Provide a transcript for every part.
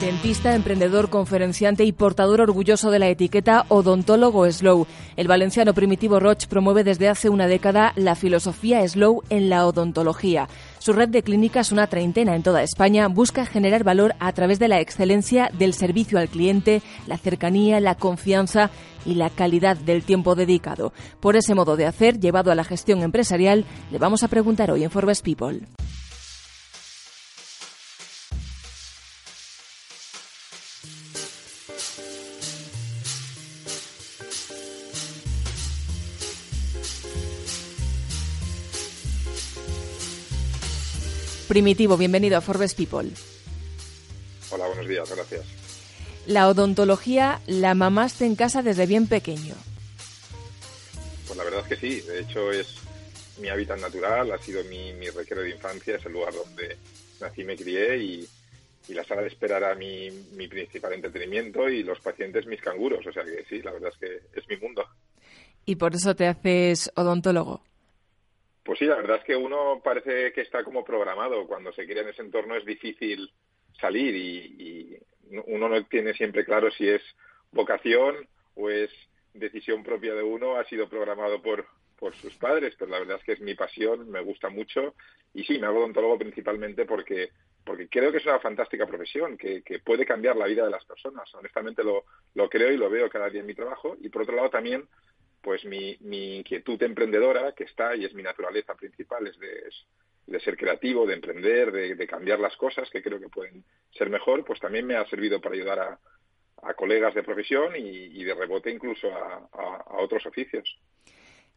Dentista, emprendedor, conferenciante y portador orgulloso de la etiqueta odontólogo Slow. El valenciano Primitivo Roch promueve desde hace una década la filosofía Slow en la odontología. Su red de clínicas, una treintena en toda España, busca generar valor a través de la excelencia del servicio al cliente, la cercanía, la confianza y la calidad del tiempo dedicado. Por ese modo de hacer, llevado a la gestión empresarial, le vamos a preguntar hoy en Forbes People. Primitivo, bienvenido a Forbes People. Hola, buenos días, gracias. La odontología la mamaste en casa desde bien pequeño. Pues la verdad es que sí, de hecho es mi hábitat natural, ha sido mi, mi recreo de infancia, es el lugar donde nací y me crié y, la sala de espera era mi, mi principal entretenimiento y los pacientes mis canguros, o sea que sí, la verdad es que es mi mundo. ¿Y por eso te haces odontólogo? Pues sí, la verdad es que uno parece que está como programado. Cuando se crea en ese entorno es difícil salir y, uno no tiene siempre claro si es vocación o es decisión propia de uno, ha sido programado por, por sus padres, pero la verdad es que es mi pasión, me gusta mucho y sí, me hago odontólogo principalmente porque porque creo que es una fantástica profesión, que, que puede cambiar la vida de las personas. Honestamente lo, lo creo y lo veo cada día en mi trabajo. Y por otro lado también pues mi, mi, inquietud emprendedora, que está y es mi naturaleza principal, es de, ser creativo, de emprender, de, cambiar las cosas que creo que pueden ser mejor, pues también me ha servido para ayudar a, colegas de profesión y, de rebote incluso a, a, otros oficios.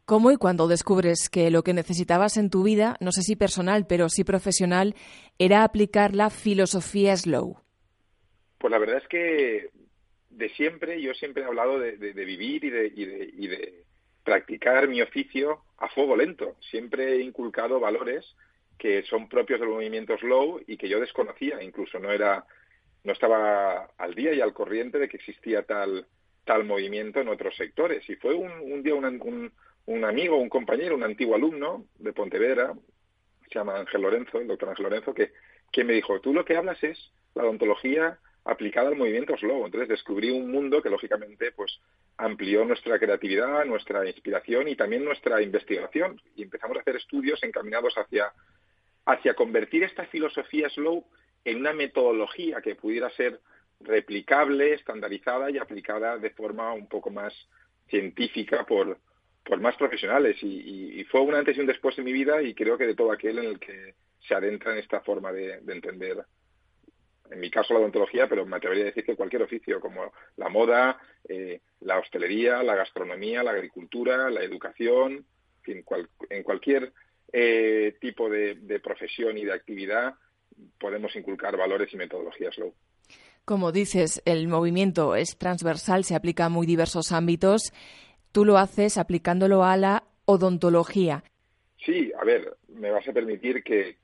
¿Cómo y cuándo descubres que lo que necesitabas en tu vida, no sé si personal, pero sí profesional, era aplicar la filosofía slow? Pues la verdad es que de siempre, yo siempre he hablado de, vivir y de, y, de, practicar mi oficio a fuego lento. Siempre he inculcado valores que son propios del movimiento slow y que yo desconocía, incluso no era, no estaba al día y al corriente de que existía tal, tal movimiento en otros sectores. Y fue un, un día un, un, amigo, un compañero, un antiguo alumno de Pontevedra, se llama Ángel Lorenzo, el doctor Ángel Lorenzo, que, que me dijo, tú lo que hablas es la odontología aplicada al movimiento slow. Entonces descubrí un mundo que lógicamente pues amplió nuestra creatividad, nuestra inspiración y también nuestra investigación. Y empezamos a hacer estudios encaminados hacia, hacia convertir esta filosofía slow en una metodología que pudiera ser replicable, estandarizada y aplicada de forma un poco más científica por, por más profesionales. Y, fue un antes y un después en mi vida y creo que de todo aquel en el que se adentra en esta forma de entender en mi caso la odontología, pero me atrevería a decir que cualquier oficio, como la moda, eh, la hostelería, la gastronomía, la agricultura, la educación, en, en cualquier eh, tipo de, profesión y de actividad podemos inculcar valores y metodologías low. Como dices, el movimiento es transversal, se aplica a muy diversos ámbitos. Tú lo haces aplicándolo a la odontología. Sí, a ver, me vas a permitir que,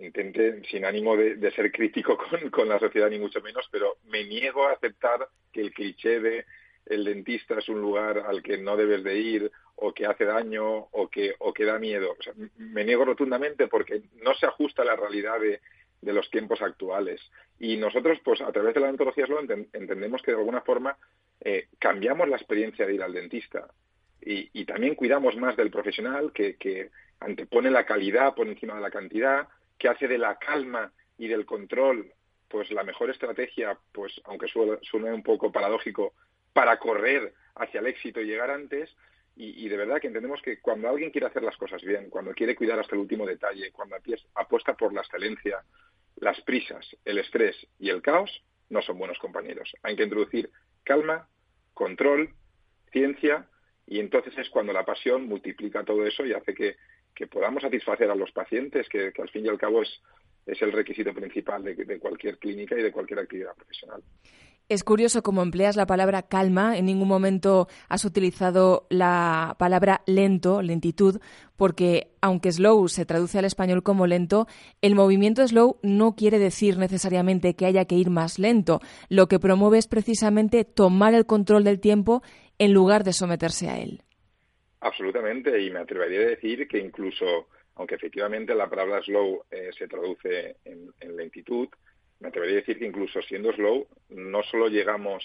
intente, sin ánimo de, ser crítico con, la sociedad ni mucho menos, pero me niego a aceptar que el cliché de el dentista es un lugar al que no debes de ir o que hace daño o que, o que da miedo. me niego rotundamente porque no se ajusta a la realidad de, los tiempos actuales. Y nosotros, pues a través de la odontología lo entendemos que de alguna forma eh, cambiamos la experiencia de ir al dentista. Y, también cuidamos más del profesional que, que antepone la calidad por encima de la cantidad, que hace de la calma y del control pues la mejor estrategia, pues aunque suene un poco paradójico, para correr hacia el éxito y llegar antes. Y, de verdad que entendemos que cuando alguien quiere hacer las cosas bien, cuando quiere cuidar hasta el último detalle, cuando apuesta por la excelencia, las prisas, el estrés y el caos no son buenos compañeros. Hay que introducir calma, control, ciencia, y entonces es cuando la pasión multiplica todo eso y hace que, que podamos satisfacer a los pacientes, que, al fin y al cabo es, el requisito principal de, de, cualquier clínica y de cualquier actividad profesional. Es curioso cómo empleas la palabra calma, en ningún momento has utilizado la palabra lento, lentitud, porque aunque slow se traduce al español como lento, el movimiento slow no quiere decir necesariamente que haya que ir más lento. Lo que promueve es precisamente tomar el control del tiempo en lugar de someterse a él. Absolutamente, y me atrevería a decir que incluso, aunque efectivamente la palabra slow eh, se traduce en, lentitud, me atrevería a decir que incluso siendo slow, no solo llegamos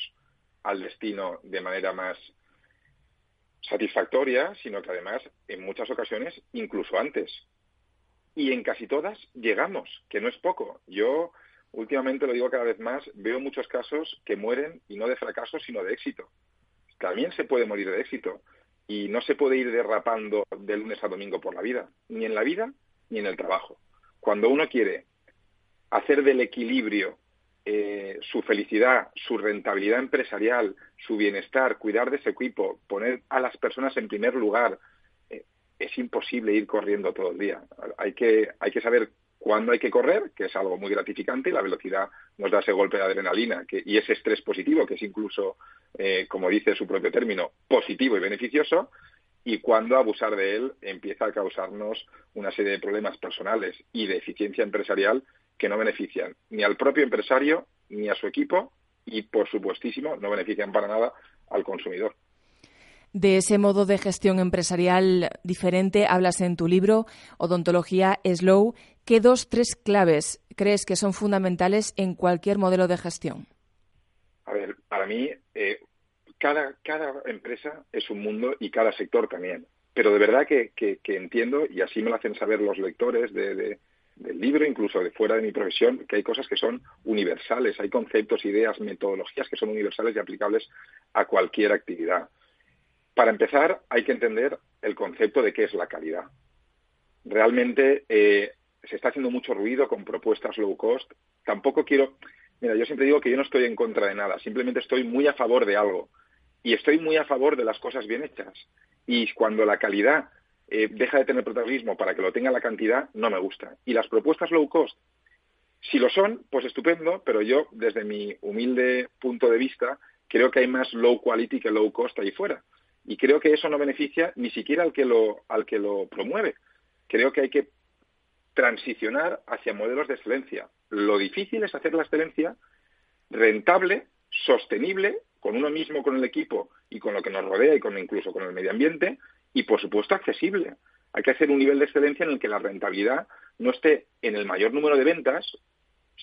al destino de manera más satisfactoria, sino que además en muchas ocasiones incluso antes. Y en casi todas llegamos, que no es poco. Yo últimamente lo digo cada vez más, veo muchos casos que mueren y no de fracaso, sino de éxito. También se puede morir de éxito y no se puede ir derrapando de lunes a domingo por la vida, ni en la vida ni en el trabajo. Cuando uno quiere hacer del equilibrio eh, su felicidad, su rentabilidad empresarial, su bienestar, cuidar de ese equipo, poner a las personas en primer lugar, eh, es imposible ir corriendo todo el día. Hay que, hay que saber cuándo hay que correr, que es algo muy gratificante, y la velocidad nos da ese golpe de adrenalina y ese estrés positivo, que es incluso, eh, como dice su propio término, positivo y beneficioso, y cuando abusar de él empieza a causarnos una serie de problemas personales y de eficiencia empresarial que no benefician ni al propio empresario ni a su equipo y, por supuestísimo, no benefician para nada al consumidor. De ese modo de gestión empresarial diferente hablas en tu libro, Odontología Slow. ¿Qué dos, tres claves crees que son fundamentales en cualquier modelo de gestión? A ver, para mí, eh, cada, empresa es un mundo y cada sector también. Pero de verdad que, entiendo, y así me lo hacen saber los lectores de, del libro, incluso de fuera de mi profesión, que hay cosas que son universales, hay conceptos, ideas, metodologías que son universales y aplicables a cualquier actividad. Para empezar, hay que entender el concepto de qué es la calidad. Realmente eh, se está haciendo mucho ruido con propuestas low cost. Tampoco quiero, mira, yo siempre digo que yo no estoy en contra de nada, simplemente estoy muy a favor de algo. Y estoy muy a favor de las cosas bien hechas. Y cuando la calidad eh, deja de tener protagonismo para que lo tenga la cantidad, no me gusta. Y las propuestas low cost, si lo son, pues estupendo, pero yo, desde mi humilde punto de vista, creo que hay más low quality que low cost ahí fuera. Y creo que eso no beneficia ni siquiera al que lo, al que lo promueve. Creo que hay que transicionar hacia modelos de excelencia. Lo difícil es hacer la excelencia rentable, sostenible, con uno mismo, con el equipo y con lo que nos rodea y con incluso con el medio ambiente, y, por supuesto, accesible. Hay que hacer un nivel de excelencia en el que la rentabilidad no esté en el mayor número de ventas,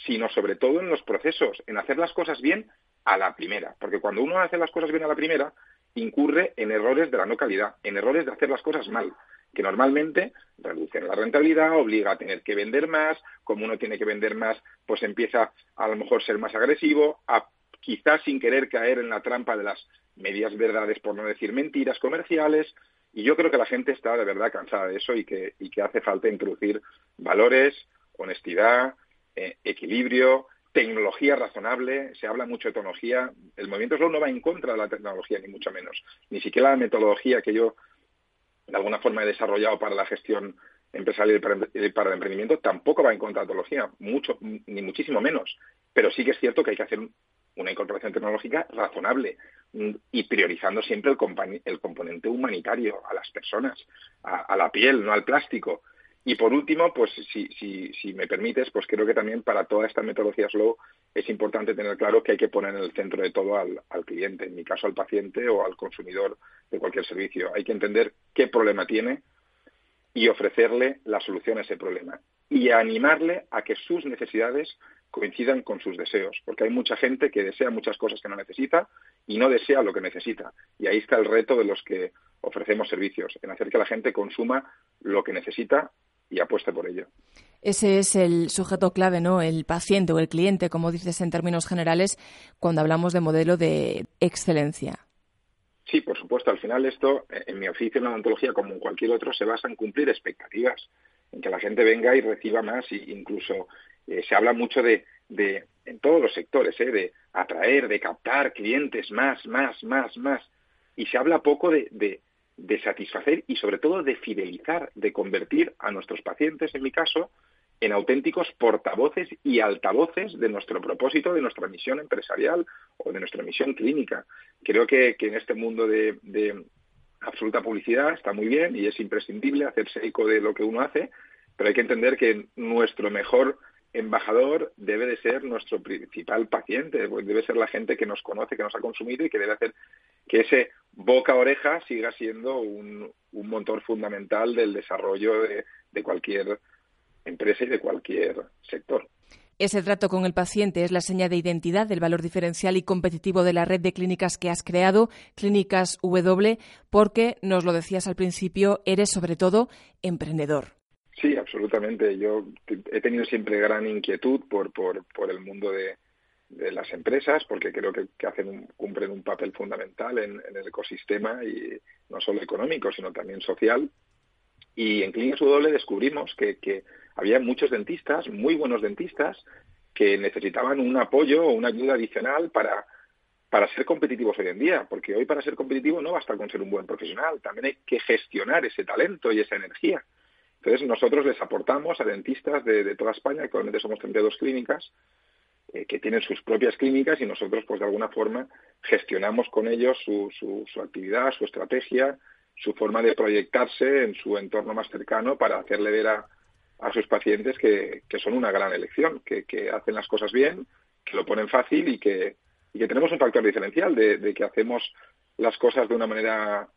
sino sobre todo en los procesos, en hacer las cosas bien a la primera. Porque cuando uno hace las cosas bien a la primera, incurre en errores de la no calidad, en errores de hacer las cosas mal, que normalmente reducen la rentabilidad, obliga a tener que vender más, como uno tiene que vender más, pues empieza a lo mejor ser más agresivo, a quizás sin querer caer en la trampa de las medias verdades, por no decir mentiras comerciales, y yo creo que la gente está de verdad cansada de eso y que, hace falta introducir valores, honestidad, eh, equilibrio, tecnología razonable. Se habla mucho de tecnología. El movimiento slow no va en contra de la tecnología, ni mucho menos. Ni siquiera la metodología que yo de alguna forma he desarrollado para la gestión empresarial y para el emprendimiento tampoco va en contra de la tecnología, mucho, ni muchísimo menos. Pero sí que es cierto que hay que hacer una incorporación tecnológica razonable mm, y priorizando siempre el, el componente humanitario a las personas, a, la piel, no al plástico. Y por último, pues si, me permites, pues creo que también para toda esta metodología slow es importante tener claro que hay que poner en el centro de todo al cliente, en mi caso al paciente o al consumidor de cualquier servicio. Hay que entender qué problema tiene y ofrecerle la solución a ese problema y animarle a que sus necesidades coincidan con sus deseos, porque hay mucha gente que desea muchas cosas que no necesita y no desea lo que necesita. Y ahí está el reto de los que ofrecemos servicios, en hacer que la gente consuma lo que necesita y apueste por ello. Ese es el sujeto clave, ¿no? El paciente o el cliente, como dices en términos generales, cuando hablamos de modelo de excelencia. Sí, por supuesto. Al final esto, en mi oficio en la odontología, como en cualquier otro, se basa en cumplir expectativas, en que la gente venga y reciba más, e incluso eh, se habla mucho de, de, en todos los sectores, ¿eh? de atraer, de captar clientes más, más, más, más. Y se habla poco de, de, de satisfacer y sobre todo de fidelizar, de convertir a nuestros pacientes, en mi caso, en auténticos portavoces y altavoces de nuestro propósito, de nuestra misión empresarial o de nuestra misión clínica. Creo que, en este mundo de, de, absoluta publicidad está muy bien y es imprescindible hacerse eco de lo que uno hace, pero hay que entender que nuestro mejor embajador debe de ser nuestro principal paciente, pues debe ser la gente que nos conoce, que nos ha consumido y que debe hacer que ese boca oreja siga siendo un, un motor fundamental del desarrollo de, de cualquier empresa y de cualquier sector. Ese trato con el paciente es la seña de identidad del valor diferencial y competitivo de la red de clínicas que has creado, Clínicas W, porque, nos lo decías al principio, eres sobre todo emprendedor. Sí, absolutamente. Yo he tenido siempre gran inquietud por, por, por el mundo de, de las empresas, porque creo que, hacen cumplen un papel fundamental en, el ecosistema y no solo económico, sino también social. Y en Clínicas W descubrimos que, que había muchos dentistas, muy buenos dentistas, que necesitaban un apoyo o una ayuda adicional para, para ser competitivos hoy en día, porque hoy para ser competitivo no basta con ser un buen profesional, también hay que gestionar ese talento y esa energía. Entonces nosotros les aportamos a dentistas de, de toda España, actualmente somos 32 clínicas, eh, que tienen sus propias clínicas y nosotros, pues de alguna forma, gestionamos con ellos su, su, actividad, su estrategia, su forma de proyectarse en su entorno más cercano para hacerle ver a, sus pacientes que, son una gran elección, que, hacen las cosas bien, que lo ponen fácil y que, tenemos un factor diferencial de, que hacemos las cosas de una manera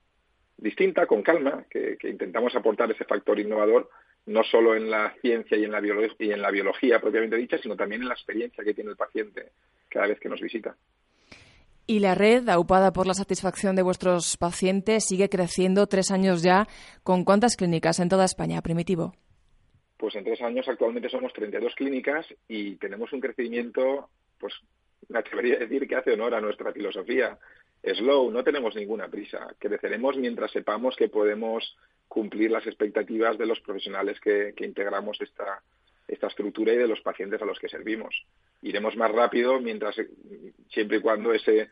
distinta, con calma, que intentamos aportar ese factor innovador no solo en la ciencia y en la, y en la biología propiamente dicha, sino también en la experiencia que tiene el paciente cada vez que nos visita. Y la red, aupada por la satisfacción de vuestros pacientes, sigue creciendo tres años ya. ¿Con cuántas clínicas en toda España, Primitivo? Pues en tres años actualmente somos 32 clínicas y tenemos un crecimiento, pues me atrevería a decir que hace honor a nuestra filosofía. Slow, no tenemos ninguna prisa. Creceremos mientras sepamos que podemos cumplir las expectativas de los profesionales que, integramos esta, esta estructura y de los pacientes a los que servimos. Iremos más rápido mientras siempre y cuando ese,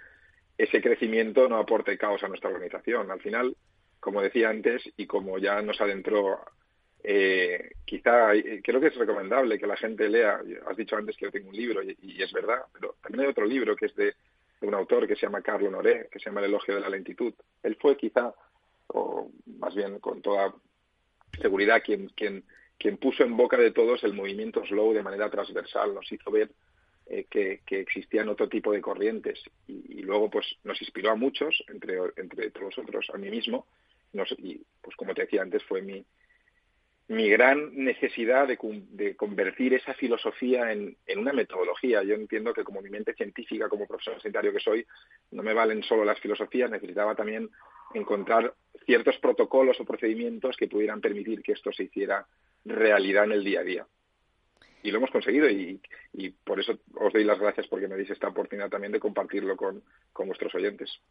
ese crecimiento no aporte caos a nuestra organización. Al final, como decía antes y como ya nos adentró, eh, quizá creo que es recomendable que la gente lea. Has dicho antes que yo tengo un libro y, es verdad, pero también hay otro libro que es de, de un autor que se llama Carlo Noré, que se llama El elogio de la lentitud. Él fue quizá o más bien con toda seguridad quien, quien, quien puso en boca de todos el movimiento slow de manera transversal, nos hizo ver eh, que, existían otro tipo de corrientes y, luego pues nos inspiró a muchos, entre, entre todos nosotros, a mí mismo, y pues como te decía antes fue mi, mi gran necesidad de, convertir esa filosofía en, una metodología. Yo entiendo que como mi mente científica, como profesor sanitario que soy, no me valen solo las filosofías, necesitaba también encontrar ciertos protocolos o procedimientos que pudieran permitir que esto se hiciera realidad en el día a día. Y lo hemos conseguido y, y por eso os doy las gracias porque me deis esta oportunidad también de compartirlo con, con vuestros oyentes.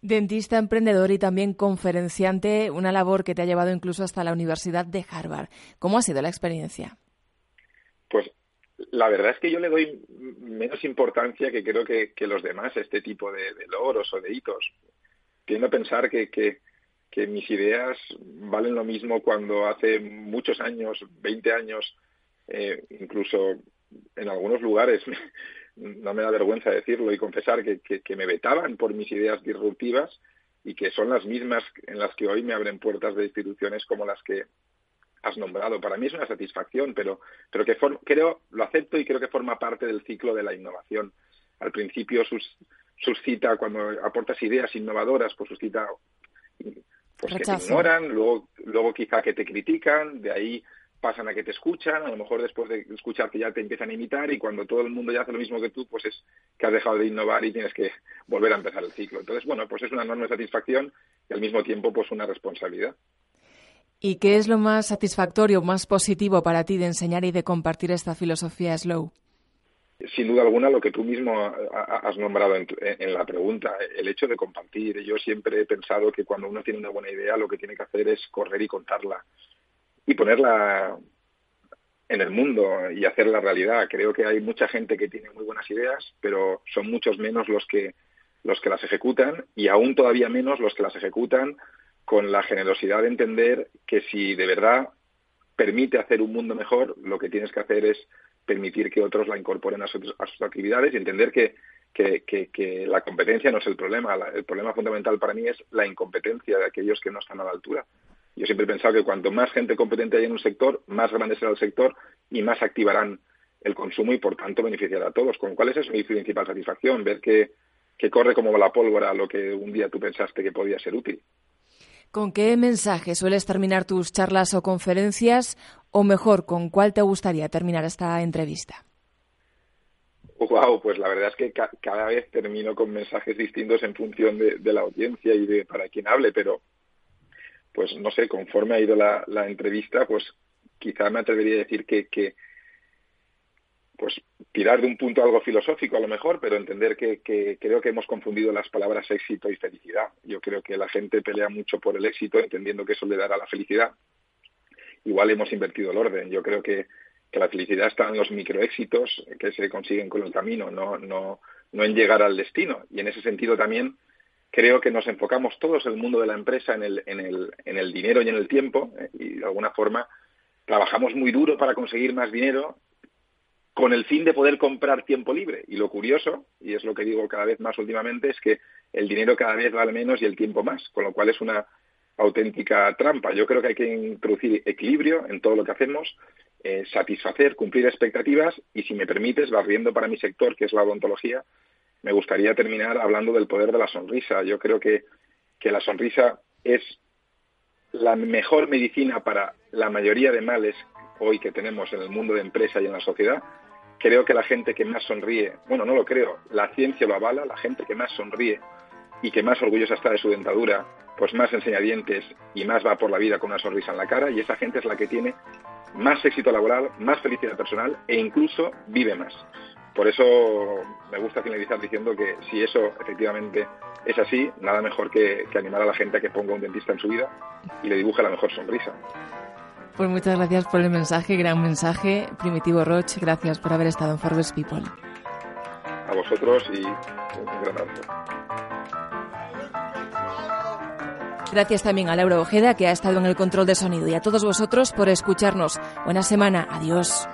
Dentista, emprendedor y también conferenciante, una labor que te ha llevado incluso hasta la Universidad de Harvard. ¿Cómo ha sido la experiencia? Pues la verdad es que yo le doy menos importancia que creo que, los demás a este tipo de, logros o de hitos. Tiendo a pensar que, que, que, mis ideas valen lo mismo cuando hace muchos años, 20 años, eh, incluso en algunos lugares no me da vergüenza decirlo y confesar que, que, me vetaban por mis ideas disruptivas y que son las mismas en las que hoy me abren puertas de instituciones como las que has nombrado. Para mí es una satisfacción, pero, pero que creo, lo acepto y creo que forma parte del ciclo de la innovación. Al principio sus, suscita, cuando aportas ideas innovadoras, pues suscita pues que te ignoran, luego, luego quizá que te critican, de ahí pasan a que te escuchan, a lo mejor después de escuchar que ya te empiezan a imitar y cuando todo el mundo ya hace lo mismo que tú, pues es que has dejado de innovar y tienes que volver a empezar el ciclo. Entonces, bueno, pues es una enorme satisfacción y al mismo tiempo pues una responsabilidad. ¿Y qué es lo más satisfactorio, más positivo para ti de enseñar y de compartir esta filosofía slow? Sin duda alguna, lo que tú mismo has nombrado en, en, la pregunta, el hecho de compartir. Yo siempre he pensado que cuando uno tiene una buena idea, lo que tiene que hacer es correr y contarla y ponerla en el mundo y hacerla realidad. Creo que hay mucha gente que tiene muy buenas ideas, pero son muchos menos los que los que las ejecutan y aún todavía menos los que las ejecutan con la generosidad de entender que si de verdad permite hacer un mundo mejor, lo que tienes que hacer es permitir que otros la incorporen a, sus, actividades y entender que, que, que, la competencia no es el problema. el problema fundamental para mí es la incompetencia de aquellos que no están a la altura. Yo siempre he pensado que cuanto más gente competente hay en un sector, más grande será el sector y más activarán el consumo y por tanto beneficiará a todos. Con cuál es mi principal satisfacción, ver que, que corre como la pólvora lo que un día tú pensaste que podía ser útil. ¿Con qué mensaje sueles terminar tus charlas o conferencias? O mejor, ¿con cuál te gustaría terminar esta entrevista? Wow, pues la verdad es que cada vez termino con mensajes distintos en función de, la audiencia y de para quién hable, pero pues no sé, conforme ha ido la, entrevista, pues quizá me atrevería a decir que, pues tirar de un punto algo filosófico a lo mejor, pero entender que, que, creo que hemos confundido las palabras éxito y felicidad. Yo creo que la gente pelea mucho por el éxito, entendiendo que eso le dará la felicidad. Igual hemos invertido el orden. Yo creo que que la felicidad está en los microéxitos que se consiguen con el camino, no, no, no en llegar al destino. Y en ese sentido también creo que nos enfocamos todos el mundo de la empresa en el, en el, en el dinero y en el tiempo eh, y de alguna forma trabajamos muy duro para conseguir más dinero con el fin de poder comprar tiempo libre. Y lo curioso, y es lo que digo cada vez más últimamente, es que el dinero cada vez vale menos y el tiempo más, con lo cual es una auténtica trampa. Yo creo que hay que introducir equilibrio en todo lo que hacemos eh, satisfacer, cumplir expectativas y, si me permites, barriendo para mi sector, que es la odontología, me gustaría terminar hablando del poder de la sonrisa. Yo creo que, que la sonrisa es la mejor medicina para la mayoría de males hoy que tenemos en el mundo de empresa y en la sociedad. Creo que la gente que más sonríe, bueno, no lo creo, la ciencia lo avala, la gente que más sonríe y que más orgullosa está de su dentadura, pues más enseña dientes y más va por la vida con una sonrisa en la cara y esa gente es la que tiene más éxito laboral, más felicidad personal e incluso vive más. Por eso me gusta finalizar diciendo que si eso efectivamente es así, nada mejor que, animar a la gente a que ponga un dentista en su vida y le dibuje la mejor sonrisa. Pues muchas gracias por el mensaje, gran mensaje. Primitivo Roche, gracias por haber estado en Forbes People. A vosotros y un gran abrazo. Gracias también a Laura Ojeda, que ha estado en el control de sonido, y a todos vosotros por escucharnos. Buena semana. Adiós.